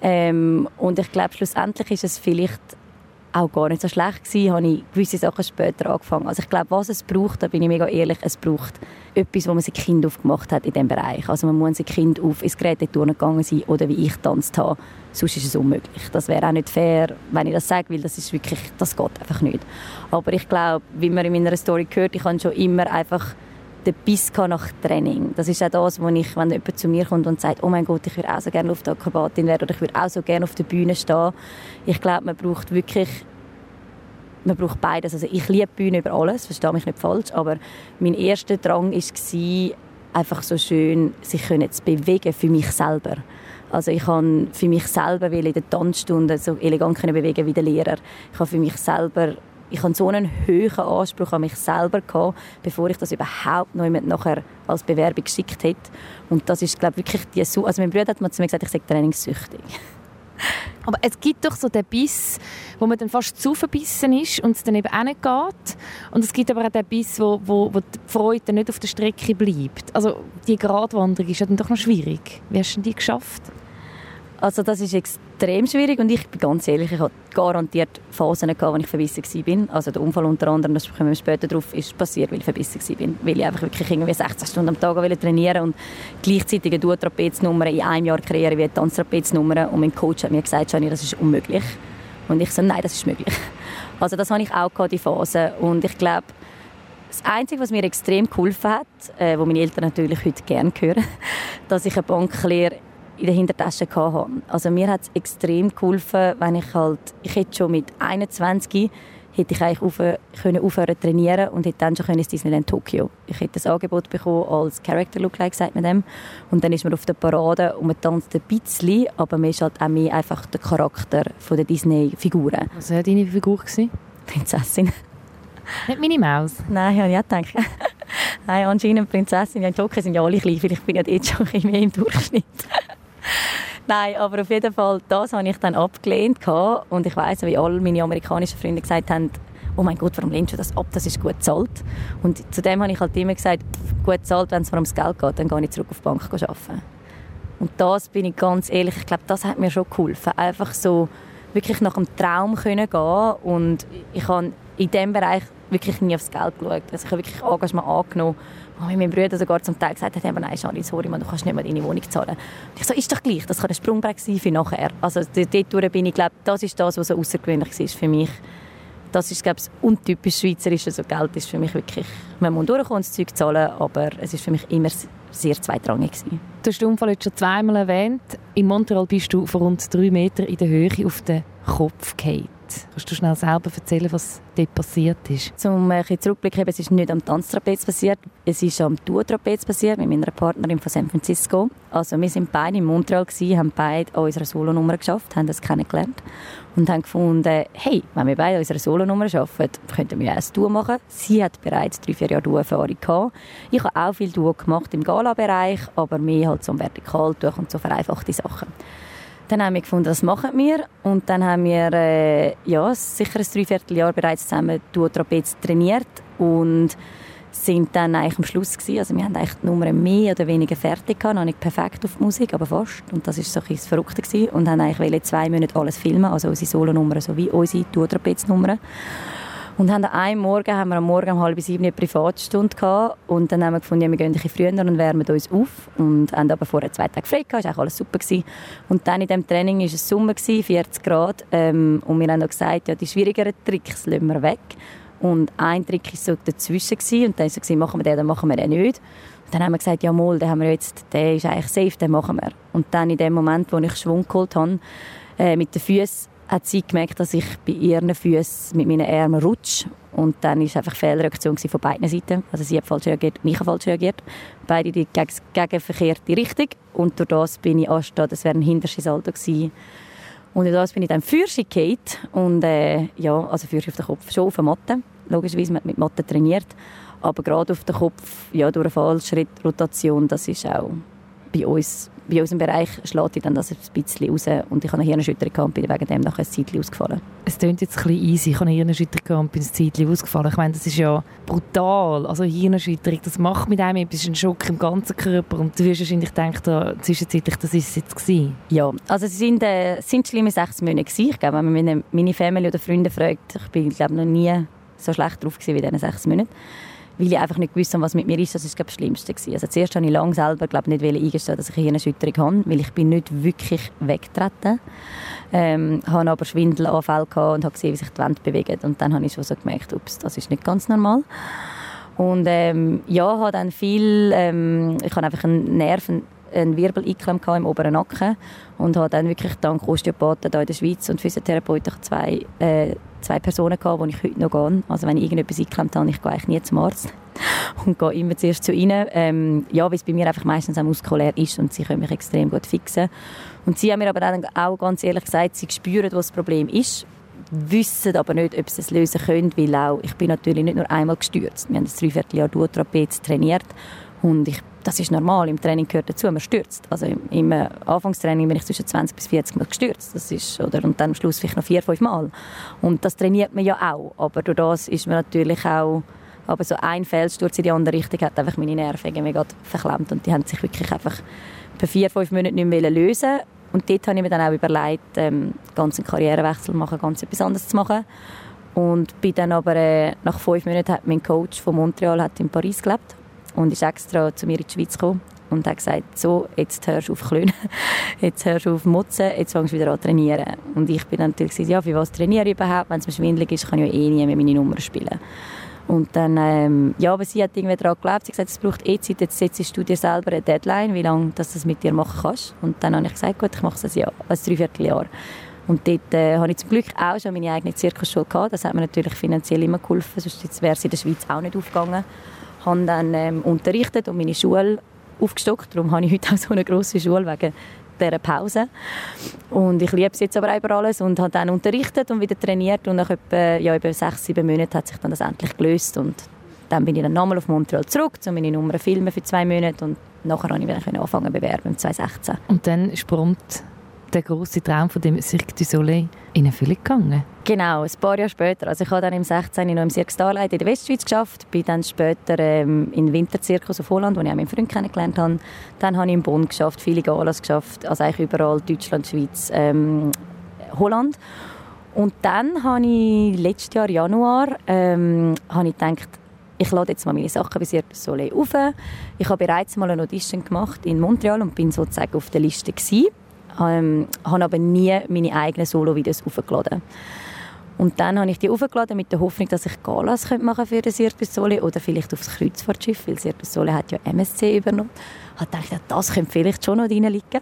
Ähm, und ich glaube, schlussendlich ist es vielleicht auch gar nicht so schlecht gewesen, habe ich gewisse Sachen später angefangen. Also ich glaube, was es braucht, da bin ich mega ehrlich, es braucht etwas, wo man sein Kind aufgemacht hat in diesem Bereich. Also man muss sein Kind auf ins Gerät gegangen sein oder wie ich tanzt habe. Sonst ist es unmöglich. Das wäre auch nicht fair, wenn ich das sage, weil das ist wirklich, das geht einfach nicht. Aber ich glaube, wie man in meiner Story gehört, ich habe schon immer einfach den Biss nach Training. Das ist auch das, wo ich, wenn jemand zu mir kommt und sagt, oh mein Gott, ich würde auch so gerne Luftakrobatin werden oder ich würde auch so gerne auf der Bühne stehen. Ich glaube, man braucht wirklich man braucht beides. Also ich liebe Bühne über alles, verstehe mich nicht falsch, aber mein erster Drang war, einfach so schön sich zu bewegen für mich selber. Also ich kann für mich selber in der Tanzstunde so elegant bewegen wie der Lehrer. Ich habe für mich selber ich hatte so einen hohen Anspruch an mich selber gehabt, bevor ich das überhaupt noch jemand nachher als Bewerbung geschickt hätte. Und das ist, glaube ich, wirklich die also mein Bruder hat mir zu mir gesagt, ich sei trainingssüchtig. Aber es gibt doch so den Biss, wo man dann fast zu verbissen ist und es dann eben auch nicht geht. Und es gibt aber auch den Biss, wo, wo, wo die Freude nicht auf der Strecke bleibt. Also die Gratwanderung ist ja dann doch noch schwierig. Wie hast du die geschafft? Also das ist extrem schwierig und ich bin ganz ehrlich, ich hatte garantiert Phasen gehabt, wo ich verbissen war. Also der Unfall unter anderem, das kommen wir später drauf, ist passiert, weil ich verbissen war. Weil ich einfach wirklich irgendwie 16 Stunden am Tag trainieren und gleichzeitig eine Duotrapeznummer in einem Jahr kreieren wie eine Tanztrapeznummer. Und mein Coach hat mir gesagt, Jani, das ist unmöglich. Und ich so, nein, das ist möglich. Also das habe ich auch gehabt, die Phase. Und ich glaube, das Einzige, was mir extrem geholfen hat, äh, wo meine Eltern natürlich heute gerne hören, dass ich eine Banklehre in der Hintertasche hatte. Also mir hat es extrem geholfen, wenn ich halt, ich hätte schon mit 21 hätte ich eigentlich auf, können aufhören trainieren und hätte dann schon können ins Disneyland Tokio. Ich hätte das Angebot bekommen als Character Look, like, sagt man dem. Und dann ist man auf der Parade und man tanzt ein bisschen, aber man ist halt auch mehr einfach der Charakter von der Disney-Figuren. Was war deine Figur? Gewesen? Prinzessin. Nicht meine Maus? Nein, habe ich auch gedacht. Nein, anscheinend Prinzessin. Ja, in Tokio sind ja alle klein, vielleicht bin ich jetzt schon ein bisschen mehr im Durchschnitt. Nein, aber auf jeden Fall, das habe ich dann abgelehnt. Und ich weiß, wie alle meine amerikanischen Freunde gesagt haben, oh mein Gott, warum lehnst du das ab? Das ist gut zahlt. Und zudem habe ich halt immer gesagt, gut zahlt, wenn es mir ums Geld geht, dann gehe ich zurück auf die Bank arbeiten. Und das bin ich ganz ehrlich, ich glaube, das hat mir schon geholfen. Einfach so wirklich nach dem Traum können gehen und ich habe in diesem Bereich wirklich nie aufs Geld geschaut. Also ich habe wirklich Engagement angenommen mein Bruder sogar zum Teil gesagt hat, nein, Charlie, sorry, man, du kannst nicht mehr deine Wohnung zahlen. Und ich so, ist doch gleich, das kann ein Sprungbrett sein für nachher. Also dort bin ich, glaube das ist das, was so außergewöhnlich ist für mich. Das ist, glaube ich, untypisch schweizerisch. Also Geld ist für mich wirklich, man muss durchkommen, das Zeug zahlen, aber es ist für mich immer sehr zweitrangig gewesen. Du hast den Unfall jetzt schon zweimal erwähnt. In Montreal bist du von rund drei Metern in der Höhe auf den Kopf gefallen. Kannst du schnell selber erzählen, was dort passiert ist? Zum äh, zurückblicken, es ist nicht am Tanztrapez passiert, es ist am Duotrapez passiert mit meiner Partnerin von San Francisco. Also wir sind beide in Montreal gewesen, haben beide unsere Solonummer geschafft, haben das kennengelernt und haben gefunden, hey, wenn wir beide unsere Solonummer schaffen, könnten wir auch ein Duo machen. Sie hat bereits drei, vier Jahre Duo-Erfahrung gehabt. Ich habe auch viel Duo gemacht im Gala-Bereich, aber mehr halt so im Vertikaltuch und so vereinfachte Sachen. Dann haben wir gefunden, das machen wir. Und dann haben wir äh, ja, sicher ein Dreivierteljahr bereits zusammen Duo-Trapez trainiert und sind dann eigentlich am Schluss gewesen. Also wir haben eigentlich die Nummer mehr oder weniger fertig gehabt, noch nicht perfekt auf die Musik, aber fast. Und das ist so ein das Verrückte gewesen. Und haben eigentlich zwei Monate alles filmen, also unsere Solo-Nummern sowie unsere Duo-Trapez-Nummern. Und haben einen Morgen, haben wir am Morgen um halb sieben eine Privatstunde gehabt. Und dann haben wir gefunden, ja, wir gehen ein bisschen früher und wärmen uns auf. Und haben aber vorher zwei Tage frei gehabt, war alles super. Gewesen. Und dann in diesem Training war es Sommer, 40 Grad. Ähm, und wir haben noch gesagt, ja, die schwierigeren Tricks lassen wir weg. Und ein Trick war so dazwischen. Gewesen. Und dann war so, machen wir den, dann machen wir den nicht. Dann haben wir gesagt, ja mal, den haben wir jetzt, der ist eigentlich safe, den machen wir. Und dann in dem Moment, wo ich Schwung geholt habe, äh, mit den Füßen, hat sie gemerkt, dass ich bei ihren Füßen mit meinen Armen rutsche. Und dann war einfach Fehlreaktion von beiden Seiten. Also sie hat falsch reagiert ich habe falsch reagiert. Beide die gegenverkehrte Richtung. Und durch das bin ich anstatt, das wäre ein hintersche Salto gewesen. Und durch das bin ich dann Fürsche. Und äh, ja, also Fürsche auf den Kopf, schon auf der Matte. Logischerweise, man hat mit Matte trainiert. Aber gerade auf den Kopf, ja, durch eine Fallschrittrotation, das ist auch bei uns bei unserem Bereich schlägt ich dann das ein bisschen raus und ich habe eine Hirnerschütterung und bin wegen dem nachher ein Zeitchen ausgefallen. Es klingt jetzt ein bisschen easy, ich habe eine Hirnerschütterung und bin ein Zeitchen ausgefallen. Ich meine, das ist ja brutal. Also Hirnerschütterung, das macht mit einem etwas, ein Schock im ganzen Körper und du wirst wahrscheinlich denken, da, zwischenzeitlich, das ist es jetzt gewesen. Ja, also es sind, äh, sind schlimme sechs Monate gewesen. Ich glaube, wenn man meine, meine Familie oder Freunde fragt, ich bin glaube noch nie so schlecht drauf gewesen wie in diesen sechs Monaten weil ich einfach nicht gewusst habe, was mit mir ist. Das war das Schlimmste. Also zuerst habe ich lange selber glaub, nicht eingestehen, dass ich eine Hirnerschütterung habe, weil ich bin nicht wirklich weggetreten. Ähm, habe aber Schwindelanfälle und habe gesehen, wie sich die Wände bewegen. Und dann habe ich so gemerkt, ups, das ist nicht ganz normal. Und ähm, ja, habe dann viel, ähm, ich habe einfach einen Nerv, einen Wirbel eingeklemmt im oberen Nacken und habe dann wirklich dank Osteopathen hier in der Schweiz und Physiotherapeuten zwei, äh, zwei Personen gehabt, wo ich heute noch gehe. Also wenn ich irgendetwas eingeklemmt habe, ich gehe eigentlich nie zum Arzt und gehe immer zuerst zu ihnen. Ähm, ja, weil es bei mir einfach meistens auch muskulär ist und sie können mich extrem gut fixen. Und sie haben mir aber auch ganz ehrlich gesagt, sie spüren, was das Problem ist wissen aber nicht, ob sie es lösen können, weil auch, ich bin natürlich nicht nur einmal gestürzt. Wir haben das Dreivierteljahr Duotrapez trainiert und ich das ist normal, im Training gehört dazu, man stürzt. Also im, im äh, Anfangstraining bin ich zwischen 20 bis 40 Mal gestürzt. Das ist, oder, und dann am Schluss vielleicht noch vier, fünf Mal. Und das trainiert man ja auch. Aber durch das ist man natürlich auch, aber so ein Felssturz in die andere Richtung hat einfach meine Nerven irgendwie verklemmt und die haben sich wirklich einfach per vier, fünf Minuten nicht mehr lösen und dort habe ich mir dann auch überlegt, ähm, ganz einen Karrierewechsel machen, ganz etwas anderes zu machen. Und bin dann aber äh, nach fünf Monaten hat mein Coach von Montreal hat in Paris gelebt und ist extra zu mir in die Schweiz gekommen und hat gesagt, so, jetzt hörst du auf klönen, jetzt hörst du auf motzen, jetzt fängst du wieder an trainieren. Und ich bin dann natürlich gesagt, ja, für was trainiere ich überhaupt? Wenn es mir schwindelig ist, kann ich ja eh nie mehr meine Nummern spielen. Und dann, ähm, ja, aber sie hat irgendwie daran geglaubt, sie hat gesagt, es braucht eh Zeit, jetzt setzt du dir selber eine Deadline, wie lange du das mit dir machen kannst. Und dann habe ich gesagt, gut, ich mache es ein Jahr, Dreivierteljahr. Und dort äh, habe ich zum Glück auch schon meine eigene Zirkusschule gehabt. Das hat mir natürlich finanziell immer geholfen, sonst wäre es in der Schweiz auch nicht aufgegangen. Habe dann ähm, unterrichtet und meine Schule aufgestockt. Darum habe ich heute auch so eine grosse Schule wegen dieser Pause. Und ich liebe es jetzt aber über alles und habe dann unterrichtet und wieder trainiert und nach etwa, ja, über sechs, sieben Monaten hat sich dann das endlich gelöst und dann bin ich dann nochmal auf Montreal zurück, um meine Nummer filmen für zwei Monate und nachher konnte ich wieder anfangen bewerben, im 2016. Und dann sprungt der große Traum von dem Cirque du Soleil in Erfüllung gegangen? Genau, ein paar Jahre später. Also ich habe dann im 16. noch im Cirque Starlight in der Westschweiz geschafft, bin dann später ähm, in Winterzirkus auf Holland, wo ich auch meinen Freund kennengelernt habe. Dann habe ich in Bonn geschafft, viele Galas geschafft, also eigentlich überall Deutschland, Schweiz, ähm, Holland. Und dann habe ich letztes Jahr Januar ähm, habe ich gedacht, ich lade jetzt mal meine Sachen bis Cirque du Soleil auf. Ich habe bereits mal eine Audition gemacht in Montreal und bin sozusagen auf der Liste gewesen ähm, habe aber nie meine eigenen Solo-Videos aufgeladen. Und dann habe ich die aufgeladen mit der Hoffnung, dass ich Galas machen für Cirque du Soleil oder vielleicht aufs Kreuzfahrtschiff, weil Cirque du Soleil hat ja MSC übernommen. Habe gedacht, das könnte vielleicht schon noch drin liegen.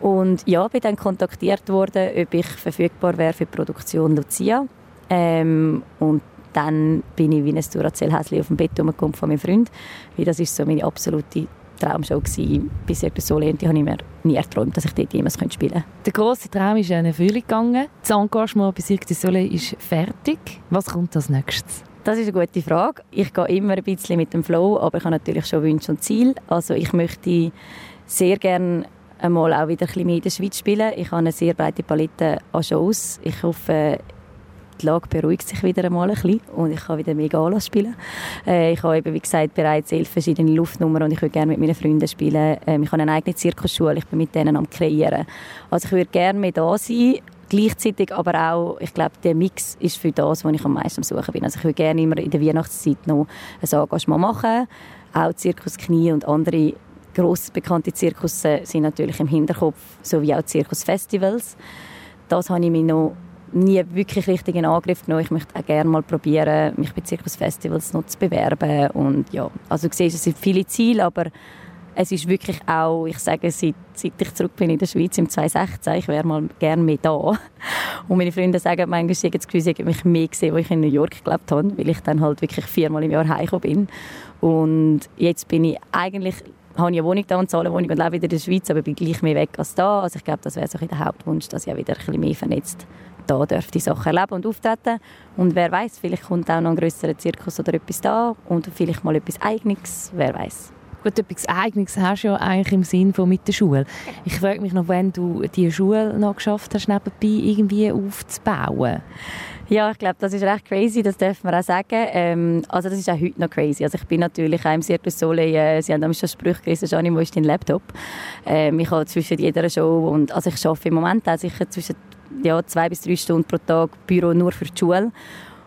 Und ja, bin dann kontaktiert worden, ob ich verfügbar wäre für die Produktion Lucia. Ähm, und dann bin ich wie ein Duracell-Häschen auf dem Bett rumgekommen von meinem Freund, weil das ist so meine absolute Traumshow gewesen. Bis du Soleil und die habe ich mir nie erträumt, dass ich dort jemals spielen könnte. Der grosse Traum ist in Erfüllung gegangen. Das Engagement bei Cirque du Soleil ist fertig. Was kommt als nächstes? Das ist eine gute Frage. Ich gehe immer ein bisschen mit dem Flow, aber ich habe natürlich schon Wünsche und Ziele. Also ich möchte sehr gerne einmal auch wieder ein bisschen mehr in der Schweiz spielen. Ich habe eine sehr breite Palette an Shows. Ich hoffe, die Lage beruhigt sich wieder einmal ein bisschen und ich kann wieder mehr Galas spielen. Äh, ich habe eben, wie gesagt, bereits elf verschiedene Luftnummern und ich würde gerne mit meinen Freunden spielen. Ähm, ich habe eine eigene Zirkusschule, ich bin mit denen am kreieren. Also ich würde gerne mehr da sein, gleichzeitig aber auch, ich glaube, der Mix ist für das, was ich am meisten am Suchen bin. Also ich würde gerne immer in der Weihnachtszeit noch ein Engagement machen, auch Zirkus Knie und andere gross bekannte Zirkus sind natürlich im Hinterkopf, sowie auch Zirkusfestivals. Das habe ich mir noch nie wirklich richtig in Angriff genommen. Ich möchte auch gerne mal probieren, mich bei Zirkusfestivals noch zu bewerben. Und ja, also du siehst, es sind viele Ziele, aber es ist wirklich auch, ich sage, seit, seit ich zurück bin in der Schweiz im 2016, ich wäre mal gerne mehr da. Und meine Freunde sagen manchmal, sie haben Gefühl, sie haben mich mehr gesehen, als ich in New York gelebt habe, weil ich dann halt wirklich viermal im Jahr heimgekommen bin. Und jetzt bin ich eigentlich habe ich eine Wohnung da und zahle Wohnung und lebe wieder in der Schweiz, aber bin gleich mehr weg als da. Also ich glaube, das wäre so der Hauptwunsch, dass ich auch wieder ein bisschen mehr vernetzt da dürfte Sachen erleben und auftreten. Und wer weiß, vielleicht kommt auch noch ein größerer Zirkus oder etwas da und vielleicht mal etwas Eigenes, wer weiß. Gut, etwas Eigenes hast du ja eigentlich im Sinn von mit der Schule. Ich frage mich noch, wenn du die Schule noch geschafft hast, nebenbei irgendwie aufzubauen. Ja, ich glaube, das ist recht crazy, das dürfen wir auch sagen. Ähm, also das ist auch heute noch crazy. Also ich bin natürlich auch im Cirque du Soleil, äh, Sie haben damals schon Sprüche gelesen, Gianni, wo ist dein Laptop? Ähm, ich habe zwischen jeder Show und, also ich arbeite im Moment auch sicher zwischen ja, zwei bis drei Stunden pro Tag Büro nur für die Schule.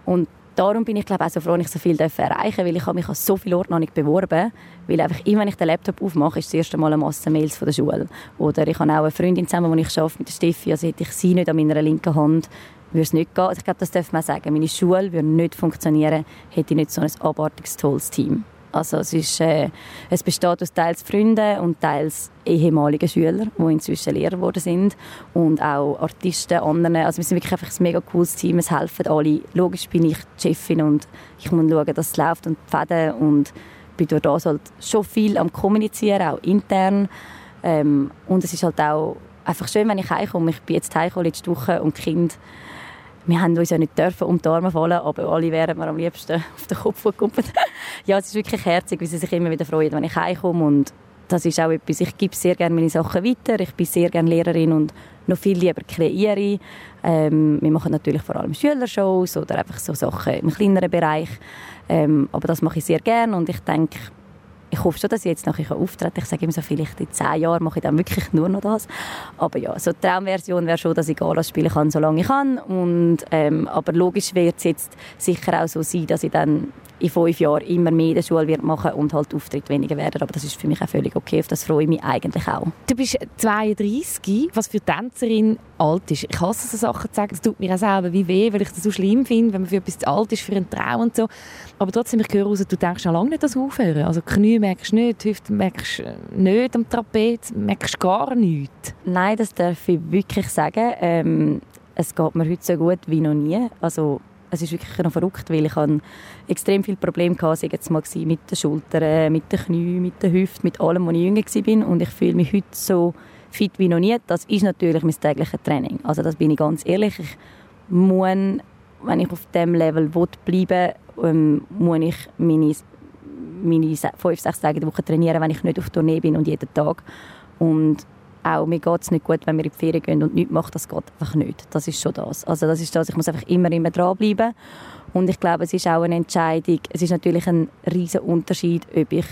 Und darum bin ich glaube auch so froh, dass ich so viel erreichen darf, weil ich habe mich an so viele Orte noch nicht beworben, weil einfach immer, wenn ich den Laptop aufmache, ist das erste Mal eine Masse Mails von der Schule. Oder ich habe auch eine Freundin zusammen, die ich arbeite, mit Steffi, also hätte ich sie nicht an meiner linken Hand, würde es nicht gehen. Also ich glaube, das darf man sagen. Meine Schule würde nicht funktionieren, hätte ich nicht so ein abartiges, tolles Team. Also es, ist, äh, es besteht aus teils Freunden und teils ehemaligen Schülern, die inzwischen Lehrer geworden sind und auch Artisten, anderen. Also wir sind wirklich einfach ein mega cooles Team, es helfen alle. Logisch bin ich die Chefin und ich muss schauen, dass es läuft und die Fäden und bin durch das halt schon viel am kommunizieren, auch intern. Ähm, und es ist halt auch einfach schön, wenn ich heimkomme. Ich bin jetzt heimgekommen letzte Woche und die Kinder wir haben uns ja nicht dürfen um die Arme fallen, aber alle wären mir am liebsten auf den Kopf gekommen. ja, es ist wirklich herzig, wie sie sich immer wieder freuen, wenn ich heimkomme und das ist auch etwas, ich gebe sehr gerne meine Sachen weiter, ich bin sehr gerne Lehrerin und noch viel lieber kreiere. Ähm, wir machen natürlich vor allem Schülershows oder einfach so Sachen im kleineren Bereich, ähm, aber das mache ich sehr gerne und ich denke, ich hoffe schon, dass ich jetzt nachher auftreten kann. Ich sage immer so, vielleicht in zehn Jahren mache ich dann wirklich nur noch das. Aber ja, so die Traumversion wäre schon, dass ich Galas spielen kann, solange ich kann. Und, ähm, aber logisch wird es jetzt sicher auch so sein, dass ich dann in fünf Jahren immer mehr in der Schule wird machen und halt Auftritte weniger werden. Aber das ist für mich auch völlig okay. Auf das freue ich mich eigentlich auch. Du bist 32, was für Tänzerin alt ist. Ich hasse so Sachen zu sagen. Es tut mir auch selber wie weh, weil ich das so schlimm finde, wenn man für etwas zu alt ist, für einen Traum und so. Aber trotzdem, ich höre raus, du denkst noch lange nicht das Aufhören. Also Knie merkst du nicht, Hüfte merkst du nicht am Trapez, merkst du gar nichts. Nein, das darf ich wirklich sagen. Ähm, es geht mir heute so gut wie noch nie. Also es ist wirklich noch verrückt, weil ich habe extrem viele Probleme hatte, jetzt mal mit den Schultern, mit den Knien, mit den Hüften, mit allem, als ich jünger war. Und ich fühle mich heute so fit wie noch nie. Das ist natürlich mein tägliches Training. Also das bin ich ganz ehrlich. Ich muss, wenn ich auf diesem Level bleiben will, ähm, muss ich meine, meine fünf, sechs Tage die Woche trainieren, wenn ich nicht auf Tournee bin und jeden Tag. Und auch mir geht es nicht gut, wenn wir in die Ferien gehen und nichts machen, das geht einfach nicht. Das ist schon das. Also das ist das, ich muss einfach immer, immer dranbleiben. Und ich glaube, es ist auch eine Entscheidung, es ist natürlich ein riesen Unterschied, ob ich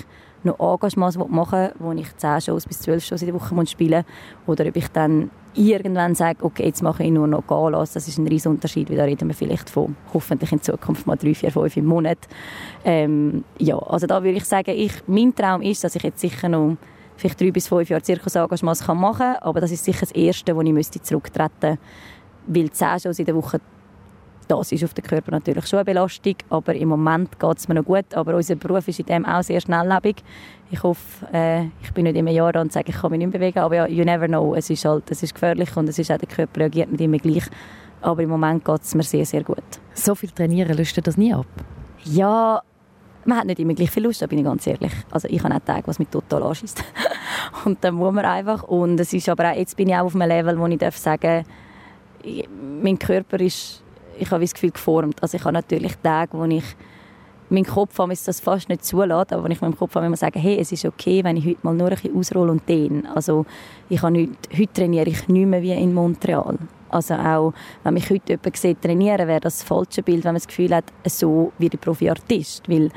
noch Engagements machen will, wo ich 10 Shows bis 12 Shows in der Woche spielen muss, oder ob ich dann irgendwann sage, okay, jetzt mache ich nur noch Galas. Das ist ein riesen Unterschied, da reden wir vielleicht von hoffentlich in Zukunft mal drei, vier, fünf im Monat. Ähm, ja, also da würde ich sagen, ich, mein Traum ist, dass ich jetzt sicher noch vielleicht drei bis fünf Jahre Zirkusengagements machen kann. Aber das ist sicher das Erste, wo ich müsste zurücktreten müsste. Weil zehn Shows in der Woche, das ist auf den Körper natürlich schon eine Belastung. Aber im Moment geht es mir noch gut. Aber unser Beruf ist in dem auch sehr schnelllebig. Ich hoffe, äh, ich bin nicht immer Jahr und sage, ich kann mich nicht bewegen. Aber ja, you never know. Es ist halt, es ist gefährlich und es ist auch, der Körper reagiert nicht immer gleich. Aber im Moment geht es mir sehr, sehr gut. So viel trainieren, löst das nie ab? Ja, man hat nicht immer gleich viel Lust, da bin ich ganz ehrlich. Also ich habe auch Tage, was mich total anschießt. und dann muss man einfach. Und es ist aber auch, jetzt bin ich auch auf einem Level, wo ich darf sagen, mein Körper ist, ich habe das Gefühl, geformt. Also ich habe natürlich Tage, wo ich mein Kopf habe das fast nicht zulässt, aber wenn ich meinem Kopf habe, immer sagen, hey, es ist okay, wenn ich heute mal nur ein bisschen ausrolle und dehne. Also ich habe heute, heute trainiere ich nicht mehr wie in Montreal. Also auch, wenn mich heute jemand sieht trainieren, wäre das das falsche Bild, wenn man das Gefühl hat, so wie der Profi-Artist. Weil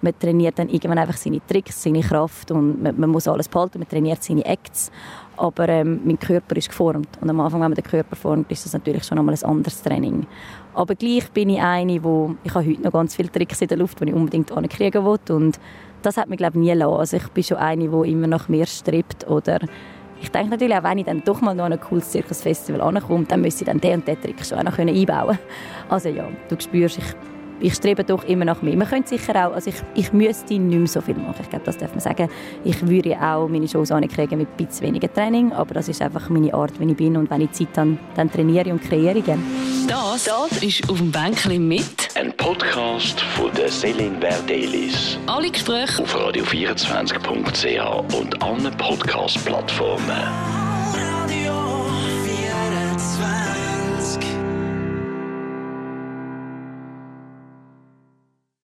man trainiert dann irgendwann einfach seine Tricks, seine Kraft und man, man muss alles behalten, man trainiert seine Acts. Aber ähm, mein Körper ist geformt. Und am Anfang, wenn man den Körper formt, ist das natürlich schon einmal ein anderes Training. Aber gleich bin ich eine, wo ich habe heute noch ganz viele Tricks in der Luft, die ich unbedingt ankriegen will. Und das hat mich, glaube ich, nie gelassen. Also ich bin schon eine, die immer nach mehr strebt oder ich denke natürlich auch, wenn ich dann doch mal noch an ein cooles Zirkusfestival ankomme, dann müsste ich dann den und den Trick schon auch noch einbauen Also ja, du spürst, ich, ich strebe doch immer nach mehr. Man könnte sicher auch, also ich, ich müsste nicht mehr so viel machen, ich glaube, das darf man sagen. Ich würde auch meine Shows ankriegen mit ein bisschen weniger Training, aber das ist einfach meine Art, wie ich bin und wenn ich Zeit habe, dann trainiere und kreiere gerne. Das, das ist auf dem Bänkchen mit ein Podcast von der Celine Verdelis. Alle Gespräche auf radio24.ch und allen Podcast-Plattformen.